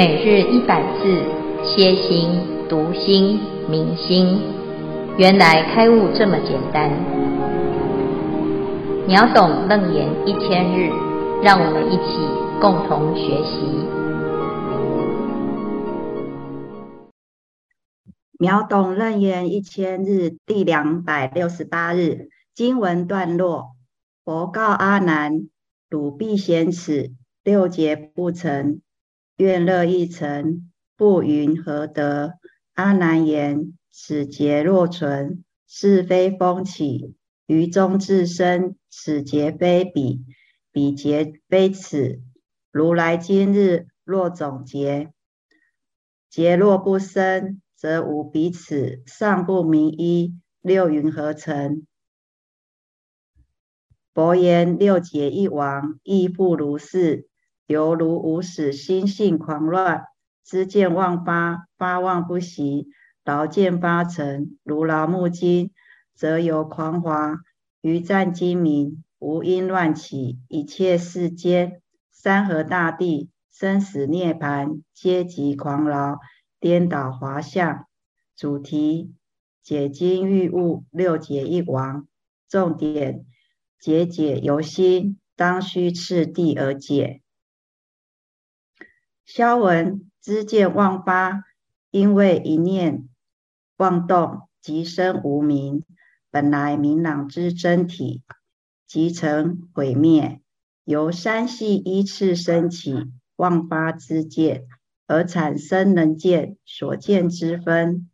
每日一百字，歇心、读心、明心，原来开悟这么简单。秒懂楞严一千日，让我们一起共同学习。秒懂楞严一千日第两百六十八日经文段落：佛告阿难：汝必先此六劫不成。愿乐一成，不云何得？阿难言：此劫若存，是非风起，于中自生。此劫非彼，彼劫非此。如来今日若总结，劫若不生，则无彼此。尚不明一，六云何成？佛言：六劫一亡，亦复如是。犹如无始心性狂乱，知见妄发，发妄不息，劳见八成，如劳木金，则由狂滑，余战精明，无因乱起，一切世间，山河大地，生死涅槃，皆即狂劳，颠倒滑相。主题：解经欲悟，六解一亡。重点：解解由心，当须次第而解。消文知见忘发，因为一念妄动即生无明，本来明朗之真体，即成毁灭。由三系依次升起忘发之见，而产生能见所见之分。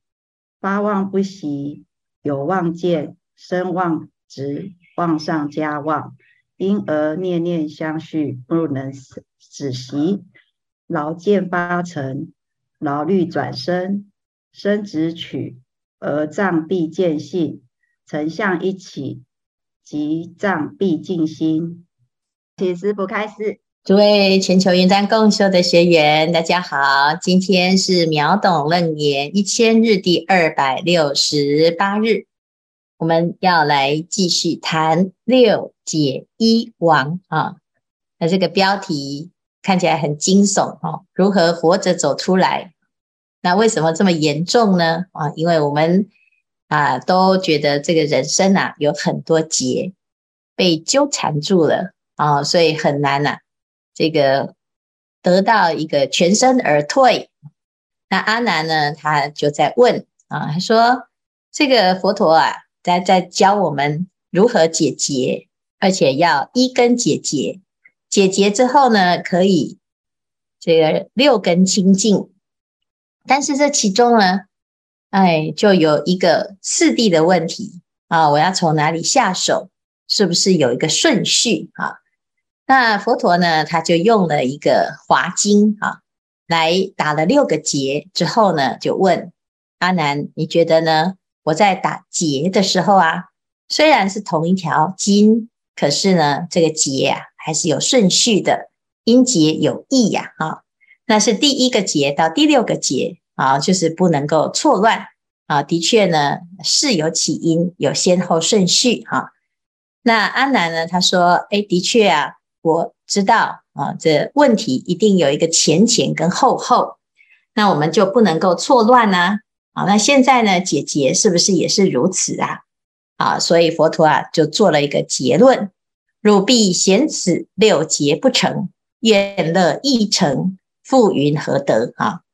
发忘不息，有妄见生妄执，妄上加妄，因而念念相续，不能止息。劳见八成，劳虑转生，生执取，而障必见性，成相一起，即障蔽净心。请师父开示。诸位全球云端共修的学员，大家好，今天是秒懂楞严一千日第二百六十八日，我们要来继续谈六解一王啊。那这个标题。看起来很惊悚哦，如何活着走出来？那为什么这么严重呢？啊，因为我们啊都觉得这个人生啊有很多劫被纠缠住了啊，所以很难呐、啊，这个得到一个全身而退。那阿难呢，他就在问啊，他说这个佛陀啊，在在教我们如何解劫，而且要一根解结。解劫之后呢，可以这个六根清净，但是这其中呢，哎，就有一个次第的问题啊，我要从哪里下手？是不是有一个顺序啊？那佛陀呢，他就用了一个华经啊，来打了六个结之后呢，就问阿难，你觉得呢？我在打结的时候啊，虽然是同一条经，可是呢，这个结啊。还是有顺序的，音节有异呀，啊，那是第一个节到第六个节啊，就是不能够错乱啊。的确呢，是有起因，有先后顺序哈。那阿南呢，他说，哎，的确啊，我知道啊，这问题一定有一个前前跟后后，那我们就不能够错乱呢。啊，那现在呢，解劫是不是也是如此啊？啊，所以佛陀啊，就做了一个结论。汝必嫌此六劫不成，愿乐一成，复云何得？哈，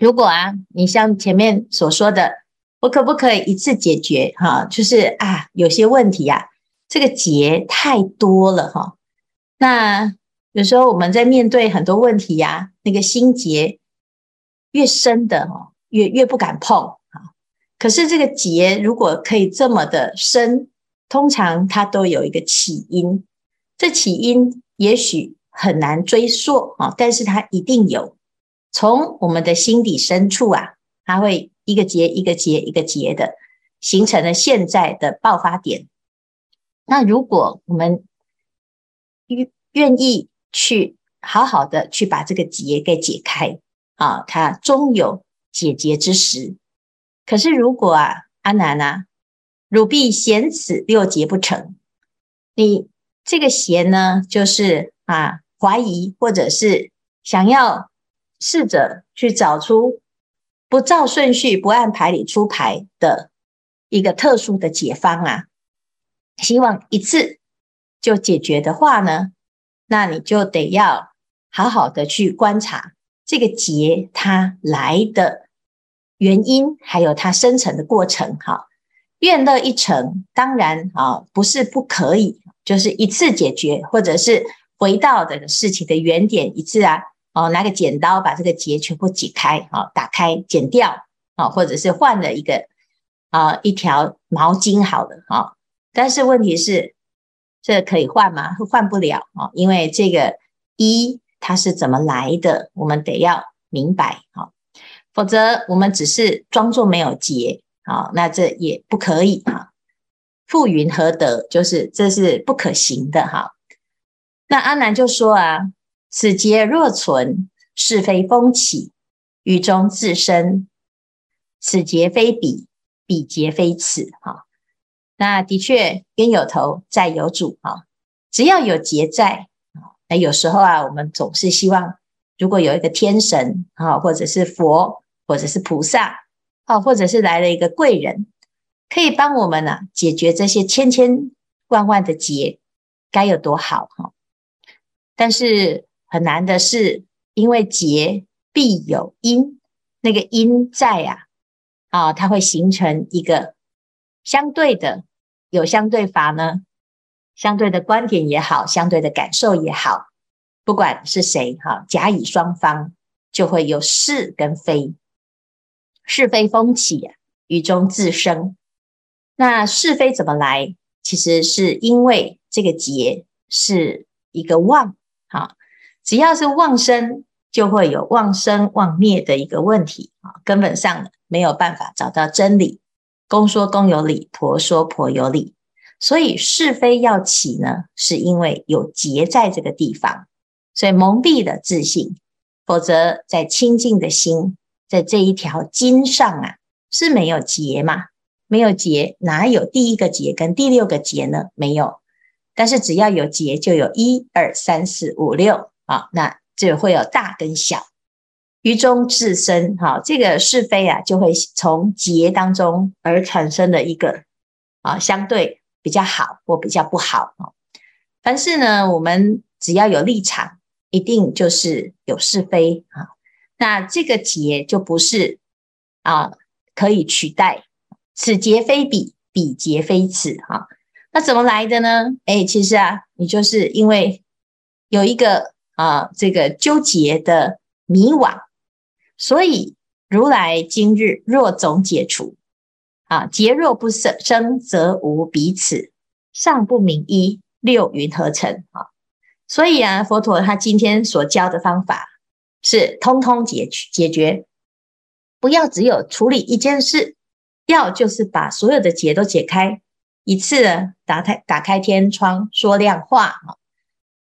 如果啊，你像前面所说的，我可不可以一次解决？哈，就是啊，有些问题呀、啊，这个劫太多了哈。那有时候我们在面对很多问题呀、那个心结越深的哈，越越不敢碰啊。可是这个结如果可以这么的深，通常它都有一个起因。这起因也许很难追溯啊，但是它一定有。从我们的心底深处啊，它会一个结一个结一个结的，形成了现在的爆发点。那如果我们愿愿意去好好的去把这个结给解开啊，它终有解结之时。可是如果啊，阿难啊，汝必嫌此六劫不成，你。这个邪呢，就是啊怀疑，或者是想要试着去找出不照顺序、不按牌理出牌的一个特殊的解方啊。希望一次就解决的话呢，那你就得要好好的去观察这个劫它来的原因，还有它生成的过程。哈，愿乐一成，当然啊，不是不可以，就是一次解决，或者是回到这个事情的原点一次啊，哦，拿个剪刀把这个结全部解开，啊，打开剪掉，啊，或者是换了一个啊一条毛巾好了，啊。但是问题是，这可以换吗？换不了啊，因为这个一它是怎么来的，我们得要明白啊，否则我们只是装作没有结啊，那这也不可以啊。复云何得？就是这是不可行的哈。那阿难就说啊，此劫若存，是非风起，雨中自生。此劫非彼，彼劫非此哈。那的确，冤有头，债有主啊！只要有劫在啊，那有时候啊，我们总是希望，如果有一个天神啊，或者是佛，或者是菩萨，啊，或者是来了一个贵人，可以帮我们呢解决这些千千万万的劫，该有多好哈！但是很难的是，因为劫必有因，那个因在啊，啊，它会形成一个。相对的，有相对法呢，相对的观点也好，相对的感受也好，不管是谁哈，甲乙双方就会有是跟非，是非风起啊，于中自生。那是非怎么来？其实是因为这个劫是一个妄，哈，只要是妄生，就会有妄生妄灭的一个问题啊，根本上没有办法找到真理。公说公有理，婆说婆有理，所以是非要起呢，是因为有劫在这个地方，所以蒙蔽了自信。否则，在清净的心，在这一条经上啊，是没有劫嘛？没有劫，哪有第一个劫跟第六个劫呢？没有。但是只要有劫，就有一二三四五六啊，那就会有大跟小。于中自生，哈，这个是非啊，就会从劫当中而产生的一个啊，相对比较好或比较不好。凡事呢，我们只要有立场，一定就是有是非啊。那这个劫就不是啊，可以取代。此劫非彼，彼劫非此，哈。那怎么来的呢？哎，其实啊，你就是因为有一个啊，这个纠结的迷惘。所以如来今日若总解除啊，劫若不生生，则无彼此，尚不明一，六云何成啊？所以啊，佛陀他今天所教的方法是通通解解决，不要只有处理一件事，要就是把所有的结都解开，一次打开打开天窗说亮话啊！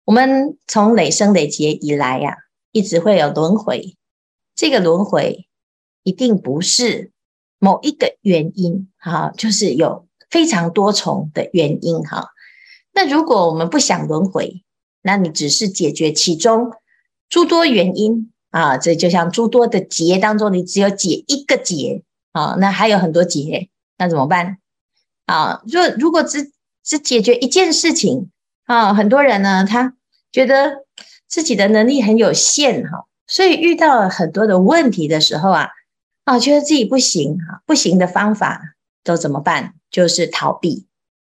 我们从累生累劫以来呀、啊，一直会有轮回。这个轮回一定不是某一个原因，哈，就是有非常多重的原因，哈。那如果我们不想轮回，那你只是解决其中诸多原因啊，这就像诸多的劫当中，你只有解一个劫啊，那还有很多劫，那怎么办啊？若如果只只解决一件事情啊，很多人呢，他觉得自己的能力很有限，哈。所以遇到了很多的问题的时候啊，啊，觉得自己不行哈，不行的方法都怎么办？就是逃避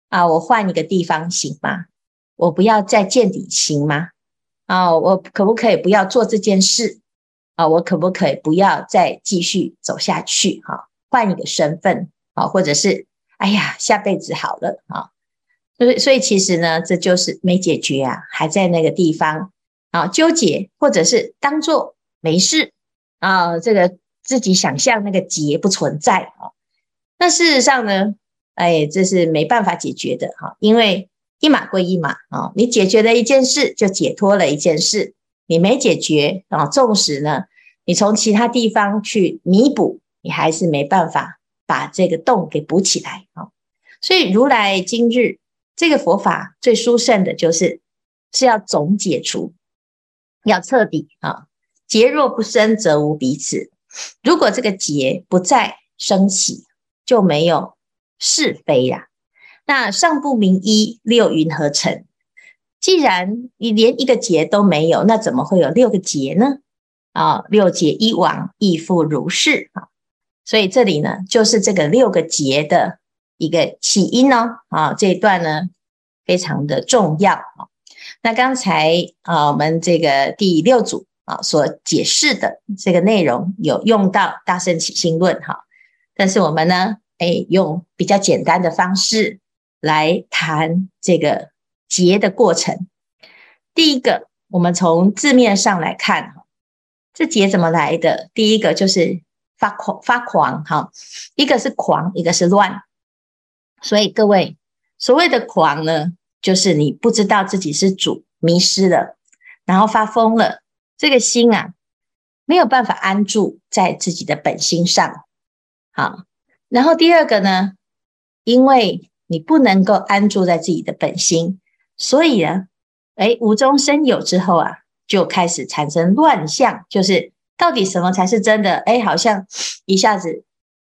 啊，我换一个地方行吗？我不要再见底行吗？啊，我可不可以不要做这件事？啊，我可不可以不要再继续走下去？哈，换一个身份啊，或者是哎呀，下辈子好了啊。所以，所以其实呢，这就是没解决啊，还在那个地方。啊，纠结，或者是当做没事啊，这个自己想象那个结不存在啊。那事实上呢，哎，这是没办法解决的哈，因为一码归一码啊，你解决了一件事，就解脱了一件事；你没解决啊，纵使呢，你从其他地方去弥补，你还是没办法把这个洞给补起来啊。所以如来今日这个佛法最殊胜的就是是要总解除。要彻底啊！结若不生，则无彼此。如果这个结不再升起，就没有是非呀。那上不明一，六云何成？既然你连一个结都没有，那怎么会有六个结呢？啊，六结一往，亦复如是啊。所以这里呢，就是这个六个结的一个起因哦。啊，这一段呢，非常的重要啊。那刚才啊，我们这个第六组啊所解释的这个内容，有用到《大圣起心论》哈。但是我们呢，哎，用比较简单的方式来谈这个结的过程。第一个，我们从字面上来看哈，这结怎么来的？第一个就是发狂，发狂哈，一个是狂，一个是乱。所以各位，所谓的狂呢，就是你不知道自己是主，迷失了，然后发疯了，这个心啊，没有办法安住在自己的本心上。好，然后第二个呢，因为你不能够安住在自己的本心，所以呢，诶，无中生有之后啊，就开始产生乱象，就是到底什么才是真的？诶，好像一下子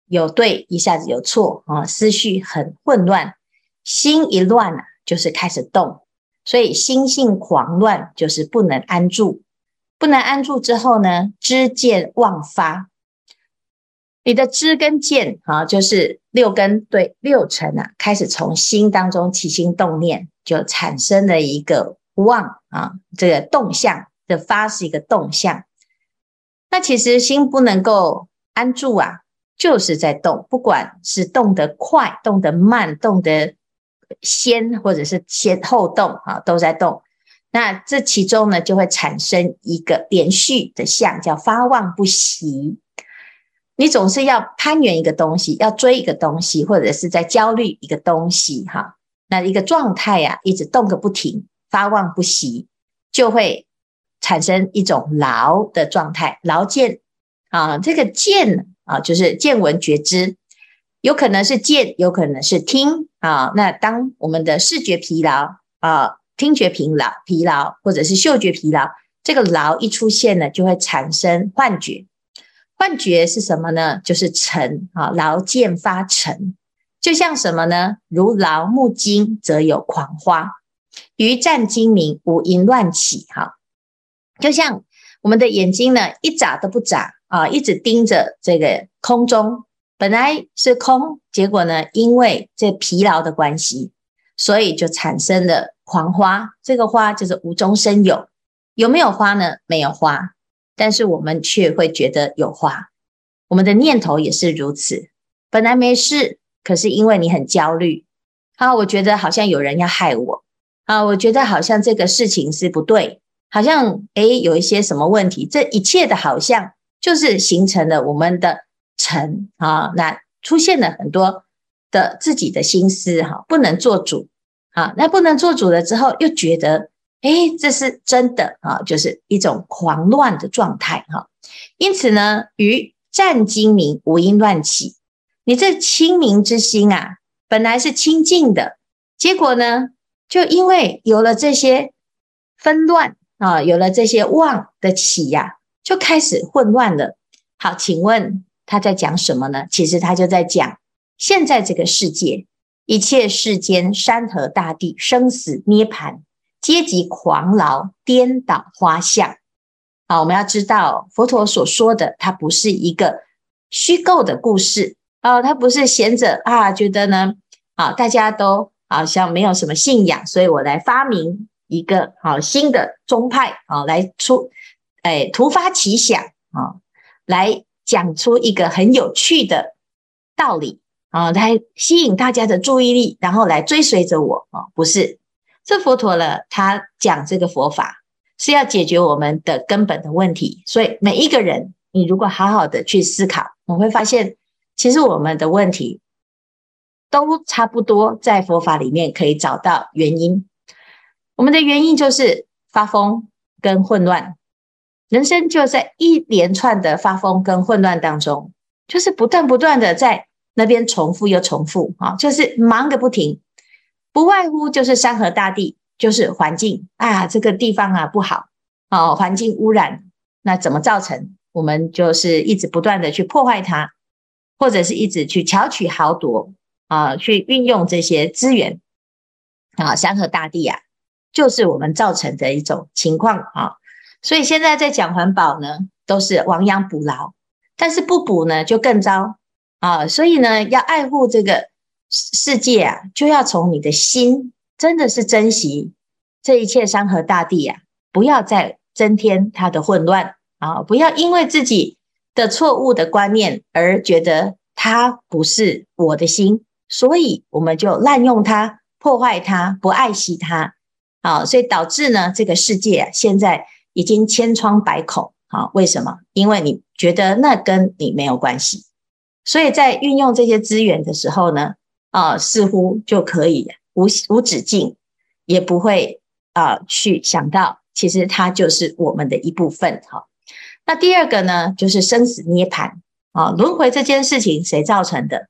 有对，一下子有错啊，思绪很混乱，心一乱啊，就是开始动，所以心性狂乱，就是不能安住，不能安住之后呢，知见妄发。你的知跟见啊，就是六根对六尘啊，开始从心当中起心动念，就产生了一个妄啊，这个动向的发是一个动向。那其实心不能够安住啊，就是在动，不管是动得快、动得慢、动得先或者是先后动啊，都在动。那这其中呢，就会产生一个连续的相，叫发望不息。你总是要攀援一个东西，要追一个东西，或者是在焦虑一个东西，哈，那一个状态呀，一直动个不停，发望不息，就会产生一种劳的状态，劳见啊，这个见啊，就是见闻觉知，有可能是见，有可能是听啊。那当我们的视觉疲劳啊，听觉疲劳疲劳，或者是嗅觉疲劳，这个劳一出现呢，就会产生幻觉。幻觉是什么呢？就是尘啊，劳见发尘，就像什么呢？如劳目睛，则有狂花；余战精明，五淫乱起。哈，就像我们的眼睛呢，一眨都不眨啊，一直盯着这个空中，本来是空，结果呢，因为这疲劳的关系，所以就产生了狂花。这个花就是无中生有，有没有花呢？没有花。但是我们却会觉得有花，我们的念头也是如此。本来没事，可是因为你很焦虑，啊，我觉得好像有人要害我，啊，我觉得好像这个事情是不对，好像诶有一些什么问题，这一切的好像就是形成了我们的尘啊，那出现了很多的自己的心思哈，不能做主，啊，那不能做主了之后又觉得。诶，这是真的啊，就是一种狂乱的状态哈。因此呢，于战精明，五淫乱起。你这清明之心啊，本来是清净的，结果呢，就因为有了这些纷乱啊，有了这些妄的起呀、就开始混乱了。好，请问他在讲什么呢？其实他就在讲现在这个世界，一切世间山河大地，生死涅槃。阶级狂劳颠倒花相啊！我们要知道，佛陀所说的，它不是一个虚构的故事啊，它不是闲着啊，觉得呢啊，大家都好像没有什么信仰，所以我来发明一个好新的宗派啊，来出哎突发奇想啊，来讲出一个很有趣的道理啊，来吸引大家的注意力，然后来追随着我啊，不是。这佛陀呢，他讲这个佛法是要解决我们的根本的问题，所以每一个人，你如果好好的去思考，我会发现，其实我们的问题都差不多，在佛法里面可以找到原因。我们的原因就是发疯跟混乱，人生就在一连串的发疯跟混乱当中，就是不断不断的在那边重复又重复啊，就是忙个不停。不外乎就是山河大地，就是环境啊，这个地方啊不好，哦，环境污染那怎么造成？我们就是一直不断的去破坏它，或者是一直去巧取豪夺啊，去运用这些资源啊，山河大地啊，就是我们造成的一种情况啊。所以现在在讲环保呢，都是亡羊补牢，但是不补呢就更糟啊。所以呢，要爱护这个世界啊，就要从你的心，真的是珍惜这一切山河大地啊，不要再增添它的混乱。啊，不要因为自己的错误的观念而觉得它不是我的心，所以我们就滥用它、破坏它、不爱惜它。啊，所以导致呢，这个世界啊，现在已经千疮百孔。啊，为什么？因为你觉得那跟你没有关系，所以在运用这些资源的时候呢，啊，似乎就可以无无止境，也不会啊去想到，其实它就是我们的一部分。哈。那第二个呢，就是生死涅槃啊，轮回这件事情谁造成的？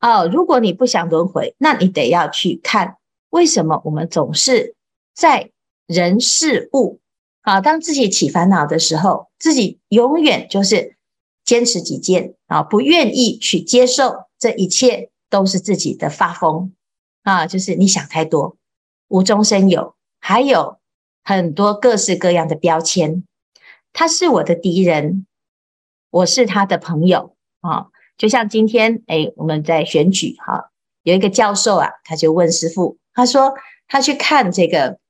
哦，如果你不想轮回，那你得要去看为什么我们总是在人事物啊，当自己起烦恼的时候，自己永远就是坚持己见啊，不愿意去接受这一切都是自己的发疯啊，就是你想太多，无中生有，还有很多各式各样的标签。他是我的敌人，我是他的朋友啊！就像今天，哎，我们在选举哈，有一个教授啊，他就问师父，他说他去看这个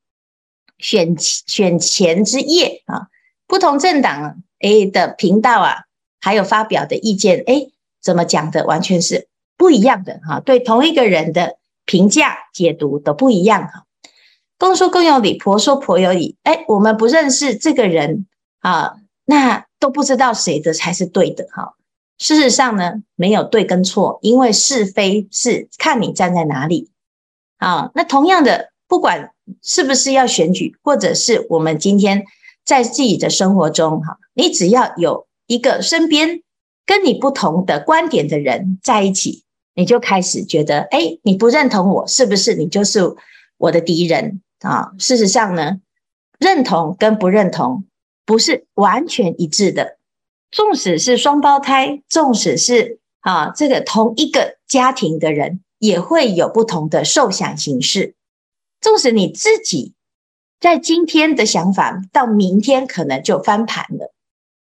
选选前之夜啊，不同政党哎的频道啊，还有发表的意见，哎，怎么讲的完全是不一样的哈，对同一个人的评价解读都不一样哈。公说公有理，婆说婆有理，哎，我们不认识这个人。啊，那都不知道谁的才是对的哈。事实上呢，没有对跟错，因为是非是看你站在哪里啊。那同样的，不管是不是要选举，或者是我们今天在自己的生活中哈，你只要有一个身边跟你不同的观点的人在一起，你就开始觉得，哎，你不认同我，是不是你就是我的敌人啊？事实上呢，认同跟不认同。不是完全一致的，纵使是双胞胎，纵使是啊这个同一个家庭的人，也会有不同的受想行识。纵使你自己在今天的想法，到明天可能就翻盘了。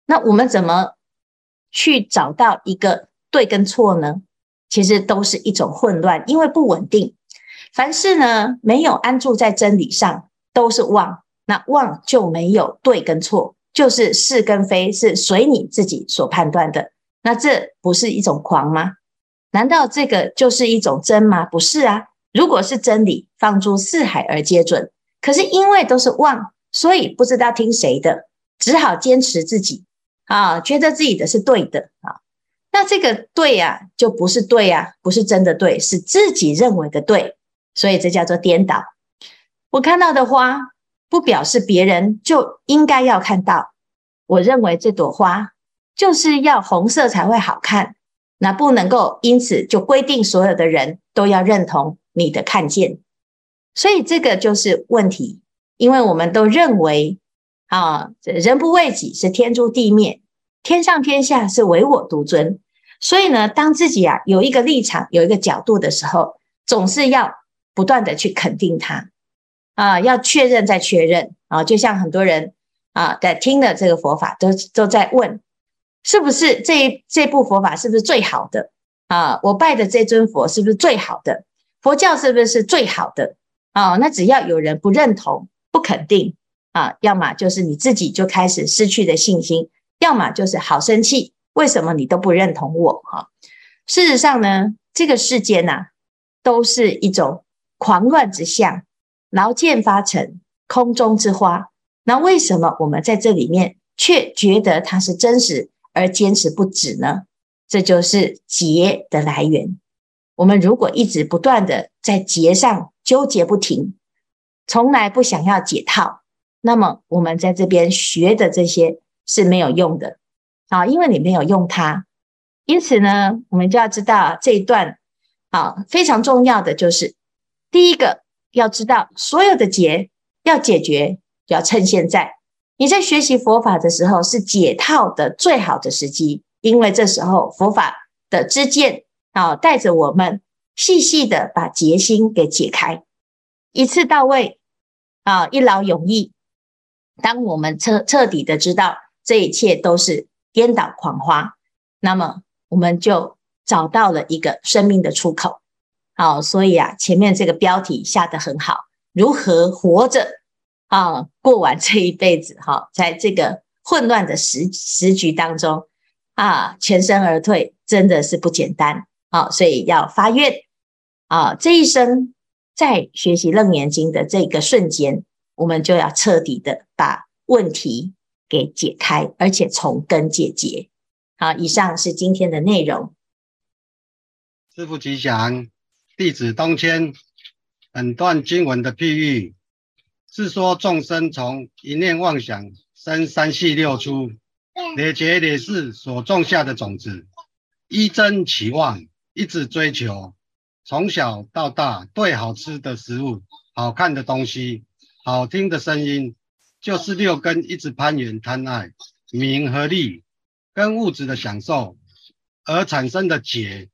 那我们怎么去找到一个对跟错呢？其实都是一种混乱，因为不稳定。凡事呢，没有安住在真理上，都是妄。那妄就没有对跟错，就是是跟非，是随你自己所判断的。那这不是一种狂吗？难道这个就是一种真吗？不是啊。如果是真理，放诸四海而皆准。可是因为都是妄，所以不知道听谁的，只好坚持自己啊，觉得自己的是对的啊。那这个对呀、啊，就不是对呀、啊，不是真的对，是自己认为的对。所以这叫做颠倒。我看到的花。不表示别人就应该要看到。我认为这朵花就是要红色才会好看，那不能够因此就规定所有的人都要认同你的看见。所以这个就是问题，因为我们都认为啊，人不为己是天诛地灭，天上天下是唯我独尊。所以呢，当自己啊有一个立场、有一个角度的时候，总是要不断的去肯定它。啊，要确认再确认啊！就像很多人啊，在听的这个佛法，都都在问，是不是这这部佛法是不是最好的啊？我拜的这尊佛是不是最好的？佛教是不是最好的？啊，那只要有人不认同、不肯定啊，要么就是你自己就开始失去的信心，要么就是好生气，为什么你都不认同我？哈，事实上呢，这个世间呐，都是一种狂乱之相。劳见发成空中之花，那为什么我们在这里面却觉得它是真实而坚持不止呢？这就是结的来源。我们如果一直不断的在结上纠结不停，从来不想要解套，那么我们在这边学的这些是没有用的啊，因为你没有用它。因此呢，我们就要知道这一段啊，非常重要的就是第一个。要知道，所有的结要解决，要趁现在。你在学习佛法的时候是解套的最好的时机，因为这时候佛法的知见啊，带着我们细细的把结心给解开，一次到位啊，一劳永逸。当我们彻彻底的知道这一切都是颠倒狂花，那么我们就找到了一个生命的出口。好，所以啊，前面这个标题下得很好，如何活着啊，过完这一辈子哈，在这个混乱的时时局当中啊，全身而退真的是不简单啊，所以要发愿啊，这一生在学习楞严经的这个瞬间，我们就要彻底的把问题给解开，而且从根解决。好，以上是今天的内容。师父吉祥。弟子东迁，本段经文的譬喻是说，众生从一念妄想生三系六出，累劫累世所种下的种子，一真起妄，一直追求，从小到大对好吃的食物、好看的东西、好听的声音，就是六根一直攀缘贪爱名和利跟物质的享受而产生的结。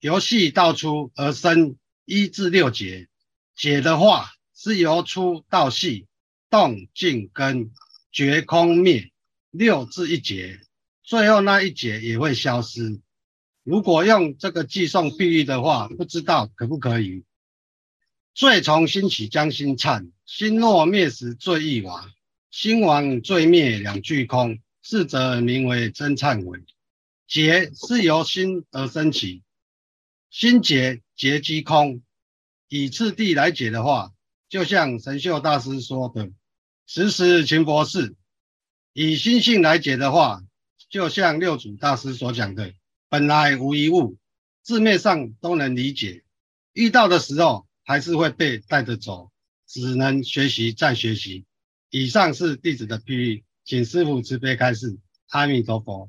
由细到粗而生一至六劫，解的话是由粗到细，动静根绝空灭六至一劫，最后那一劫也会消失。如果用这个偈颂比喻的话，不知道可不可以？罪从心起，将心忏；心若灭时，罪亦亡。心亡罪灭两俱空，是则名为真忏悔。劫是由心而生起。心结结即空，以次第来解的话，就像神秀大师说的“时时勤拂拭”；以心性来解的话，就像六祖大师所讲的“本来无一物”，字面上都能理解。遇到的时候还是会被带着走，只能学习再学习。以上是弟子的譬喻，请师父慈悲开示。阿弥陀佛。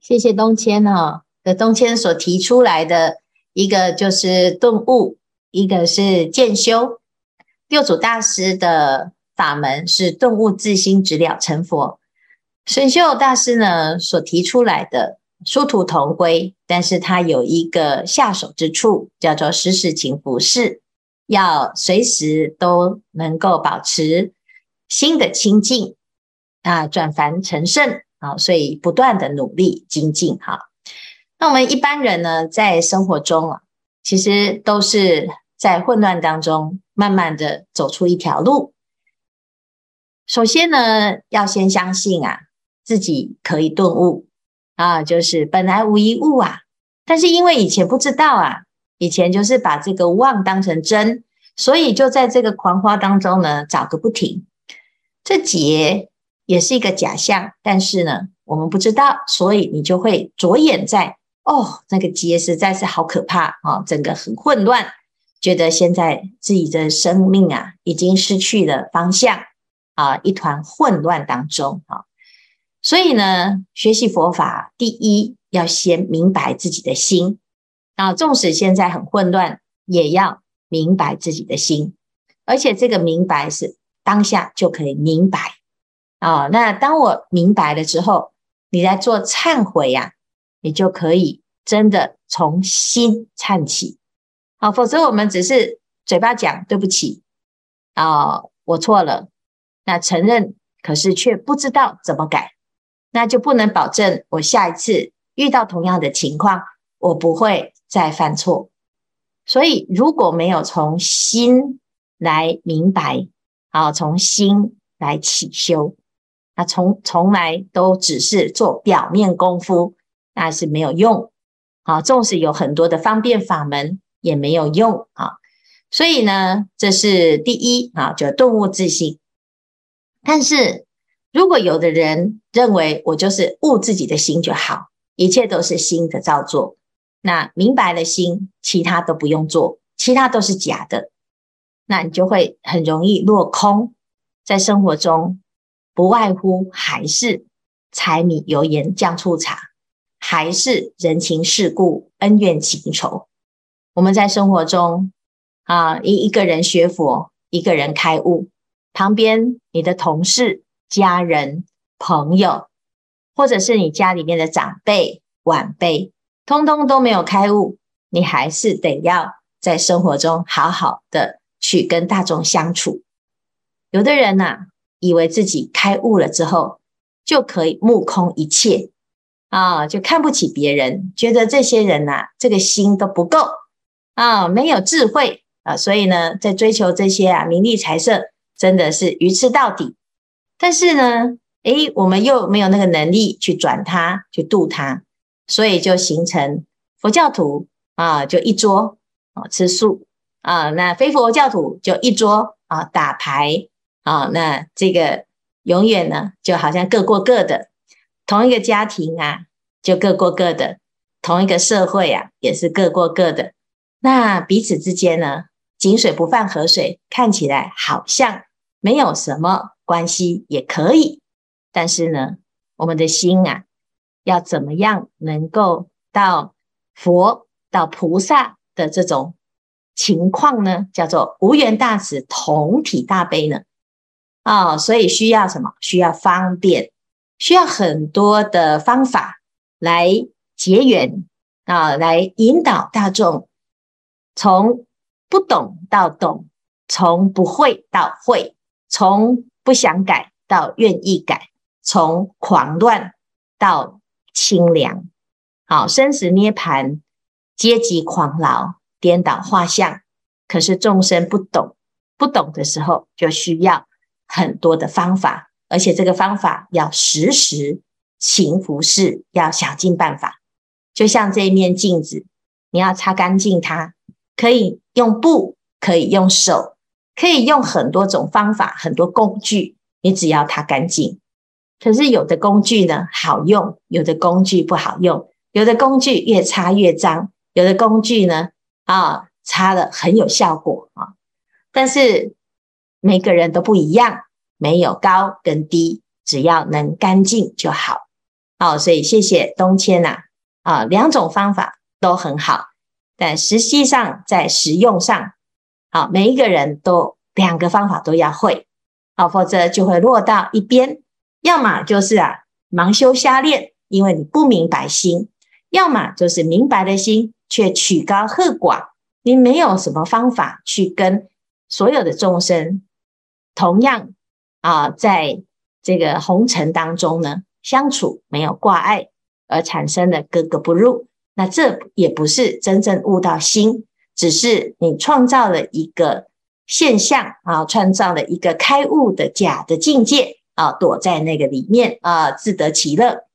谢谢东迁哈的东迁所提出来的。一个就是顿悟，一个是渐修。六祖大师的法门是顿悟自心，直了成佛。神秀大师呢所提出来的殊途同归，但是他有一个下手之处，叫做时时勤拂拭，要随时都能够保持心的清净啊，转凡成圣啊，所以不断的努力精进哈。那我们一般人呢，在生活中啊，其实都是在混乱当中，慢慢的走出一条路。首先呢，要先相信啊，自己可以顿悟啊，就是本来无一物啊。但是因为以前不知道啊，以前就是把这个妄当成真，所以就在这个狂花当中呢，找个不停。这劫也是一个假象，但是呢，我们不知道，所以你就会着眼在。哦，那个劫实在是好可怕啊！整个很混乱，觉得现在自己的生命啊，已经失去了方向啊，一团混乱当中啊。所以呢，学习佛法，第一要先明白自己的心。啊，纵使现在很混乱，也要明白自己的心，而且这个明白是当下就可以明白。啊。那当我明白了之后，你在做忏悔呀。你就可以真的从心忏起，好，否则我们只是嘴巴讲对不起。啊，我错了，那承认，可是却不知道怎么改，那就不能保证我下一次遇到同样的情况，我不会再犯错。所以如果没有从心来明白，啊，从心来起修，那从从来都只是做表面功夫。那是没有用，啊，纵使有很多的方便法门也没有用啊。所以呢，这是第一啊，就顿悟自性。但是如果有的人认为我就是悟自己的心就好，一切都是心的造作，那明白了心，其他都不用做，其他都是假的，那你就会很容易落空，在生活中不外乎还是柴米油盐酱醋茶。还是人情世故、恩怨情仇。我们在生活中啊，一一个人学佛，一个人开悟，旁边你的同事家人、朋友，或者是你家里面的长辈、晚辈，通通都没有开悟，你还是得要在生活中好好的去跟大众相处。有的人呐、啊，以为自己开悟了之后，就可以目空一切啊，就看不起别人，觉得这些人呐、啊，这个心都不够啊，没有智慧啊，所以呢，在追求这些啊名利财色，真的是愚痴到底。但是呢，诶，我们又没有那个能力去转他，去度他，所以就形成佛教徒啊，就一桌啊吃素啊，那非佛教徒就一桌啊打牌啊，那这个。永远呢，就好像各过各的，同一个家庭啊，就各过各的；同一个社会啊，也是各过各的。那彼此之间呢，井水不犯河水，看起来好像没有什么关系，也可以。但是呢，我们的心啊，要怎么样能够到佛、到菩萨的这种情况呢？叫做无缘大慈，同体大悲呢？啊、所以需要什么？需要方便，需要很多的方法来结缘啊，来引导大众从不懂到懂，从不会到会，从不想改到愿意改，从狂乱到清凉。好，生死涅槃，阶级狂劳，颠倒画像。可是众生不懂，不懂的时候就需要。很多的方法，而且这个方法要时时勤拂拭，要想尽办法。就像这一面镜子，你要擦干净它，可以用布，可以用手，可以用很多种方法，很多工具，你只要它干净。可是有的工具呢好用，有的工具不好用，有的工具越擦越脏，有的工具呢啊擦了很有效果啊，但是。每个人都不一样，没有高跟低，只要能干净就好。哦，所以谢谢东谦呐，啊，两种方法都很好，但实际上在实用上，好，每一个人都两个方法都要会，好，否则就会落到一边，要么就是啊盲修瞎练，因为你不明白心；要么就是明白的心却曲高和寡，你没有什么方法去跟所有的众生。同样啊，在这个红尘当中呢，相处没有挂碍，而产生的格格不入，那这也不是真正悟到心，只是你创造了一个现象啊，创造了一个开悟的假的境界啊，躲在那个里面啊，自得其乐，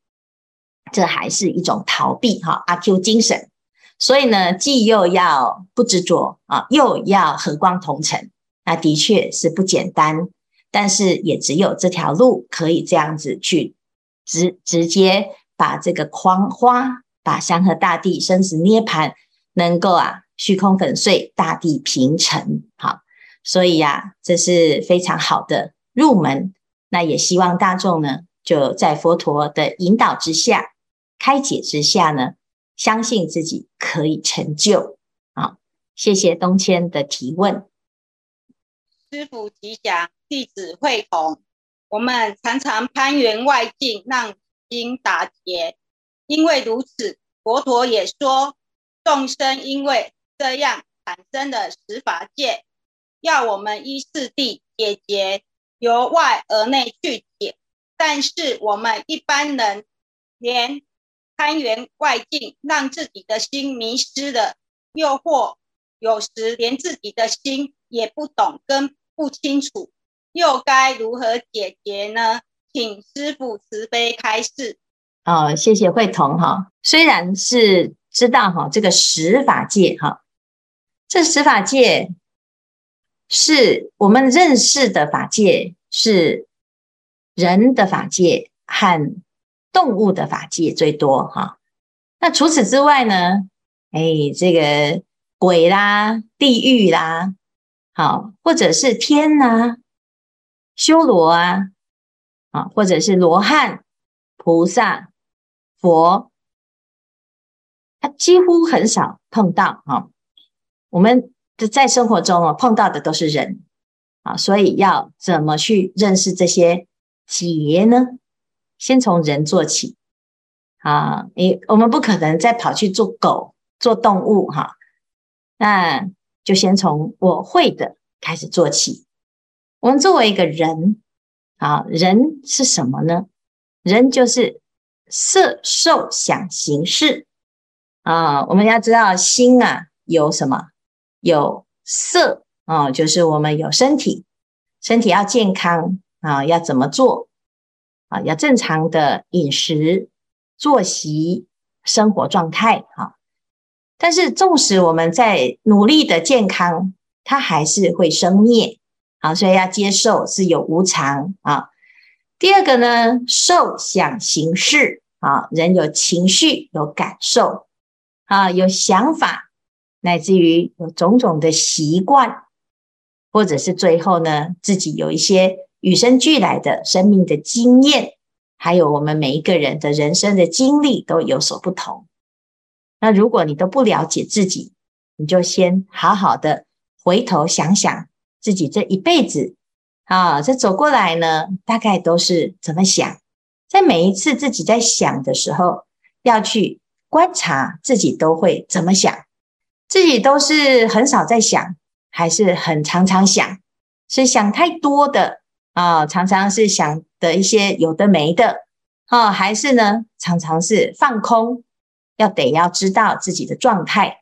这还是一种逃避哈，阿 Q 精神。所以呢，既又要不执着啊，又要和光同尘。那的确是不简单，但是也只有这条路可以这样子去直直接把这个框花，把山河大地生死涅槃能够啊虚空粉碎，大地平沉。好，所以呀、这是非常好的入门。那也希望大众呢，就在佛陀的引导之下、开解之下呢，相信自己可以成就。好，谢谢东迁的提问。师父吉祥，弟子慧彤。我们常常攀缘外境，让心打结。因为如此，佛陀也说，众生因为这样产生的十法界，要我们依次第解决，由外而内去解。但是我们一般人连攀缘外境，让自己的心迷失了，又或有时连自己的心也不懂跟。不清楚，又该如何解决呢？请师父慈悲开示。哦，谢谢慧彤哈。虽然是知道哈，这个十法界哈，这十法界是我们认识的法界，是人的法界和动物的法界最多哈。那除此之外呢？哎，这个鬼啦，地狱啦。好，或者是天呐、修罗啊，啊，或者是罗汉、菩萨、佛，他几乎很少碰到啊。我们的在生活中啊碰到的都是人啊，所以要怎么去认识这些结呢？先从人做起啊！你我们不可能再跑去做狗、做动物哈，那就先从我会的开始做起。我们作为一个人啊，人是什么呢？人就是色、受、想、行、识啊。我们要知道心啊，有什么？有色啊，就是我们有身体，身体要健康啊，要怎么做？啊，要正常的饮食、作息、生活状态啊。但是，纵使我们在努力的健康，它还是会生灭啊，所以要接受是有无常啊。第二个呢，受想行识啊，人有情绪、有感受啊，有想法，乃至于有种种的习惯，或者是最后呢，自己有一些。与生俱来的生命的经验，还有我们每一个人的人生的经历都有所不同。那如果你都不了解自己，你就先好好的回头想想自己这一辈子啊，这走过来呢，大概都是怎么想？在每一次自己在想的时候，要去观察自己都会怎么想，自己都是很少在想，还是很常常想，是想太多的。啊、常常是想的一些有的没的，啊、哦，还是呢，常常是放空，要得要知道自己的状态，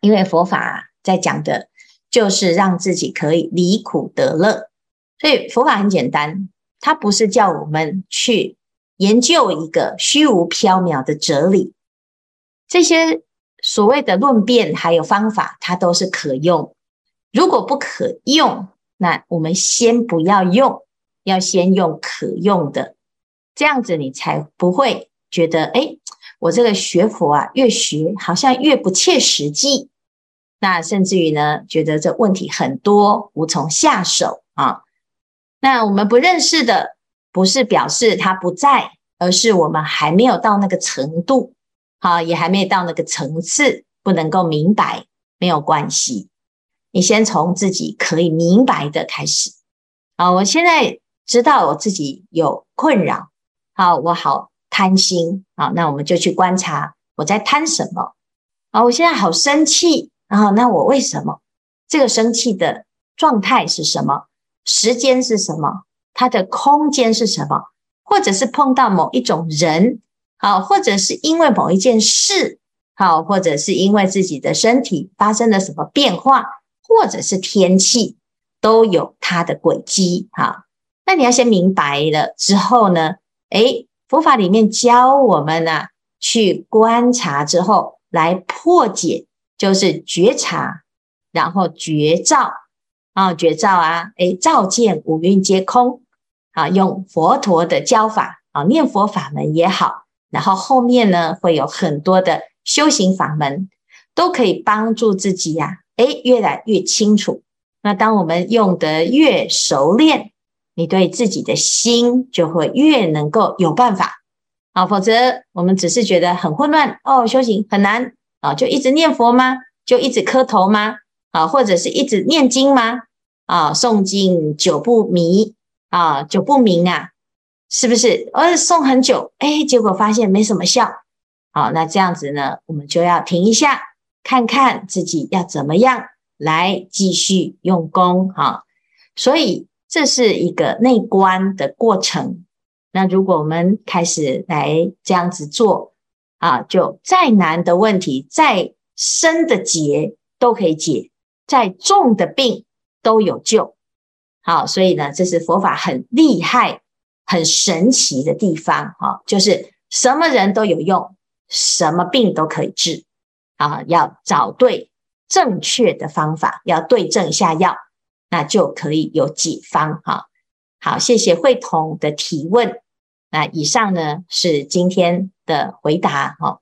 因为佛法在讲的，就是让自己可以离苦得乐，所以佛法很简单，它不是叫我们去研究一个虚无缥缈的哲理，这些所谓的论辩还有方法，它都是可用，如果不可用。那我们先不要用，要先用可用的，这样子你才不会觉得，哎，我这个学佛啊，越学好像越不切实际。那甚至于呢，觉得这问题很多，无从下手啊。那我们不认识的，不是表示他不在，而是我们还没有到那个程度，啊，也还没有到那个层次，不能够明白，没有关系。你先从自己可以明白的开始啊！我现在知道我自己有困扰，好，我好贪心啊！那我们就去观察我在贪什么啊！我现在好生气啊！那我为什么？这个生气的状态是什么？时间是什么？它的空间是什么？或者是碰到某一种人，好，或者是因为某一件事，好，或者是因为自己的身体发生了什么变化？或者是天气都有它的轨迹哈，那你要先明白了之后呢，诶，佛法里面教我们呢、啊，去观察之后来破解，就是觉察，然后觉照啊，觉照啊，诶，照见五蕴皆空啊，用佛陀的教法啊，念佛法门也好，然后后面呢会有很多的修行法门，都可以帮助自己呀、啊。诶，越来越清楚。那当我们用得越熟练，你对自己的心就会越能够有办法啊。否则，我们只是觉得很混乱哦，修行很难啊，就一直念佛吗？就一直磕头吗？啊，或者是一直念经吗？啊，诵经久不迷啊，久不明啊，是不是？呃，送很久，诶，结果发现没什么效。好，那这样子呢，我们就要停一下。看看自己要怎么样来继续用功哈，所以这是一个内观的过程。那如果我们开始来这样子做啊，就再难的问题、再深的结都可以解，再重的病都有救。好，所以呢，这是佛法很厉害、很神奇的地方哈，就是什么人都有用，什么病都可以治。啊，要找对正确的方法，要对症下药，那就可以有解方哈。好，谢谢慧彤的提问。那以上呢是今天的回答哈。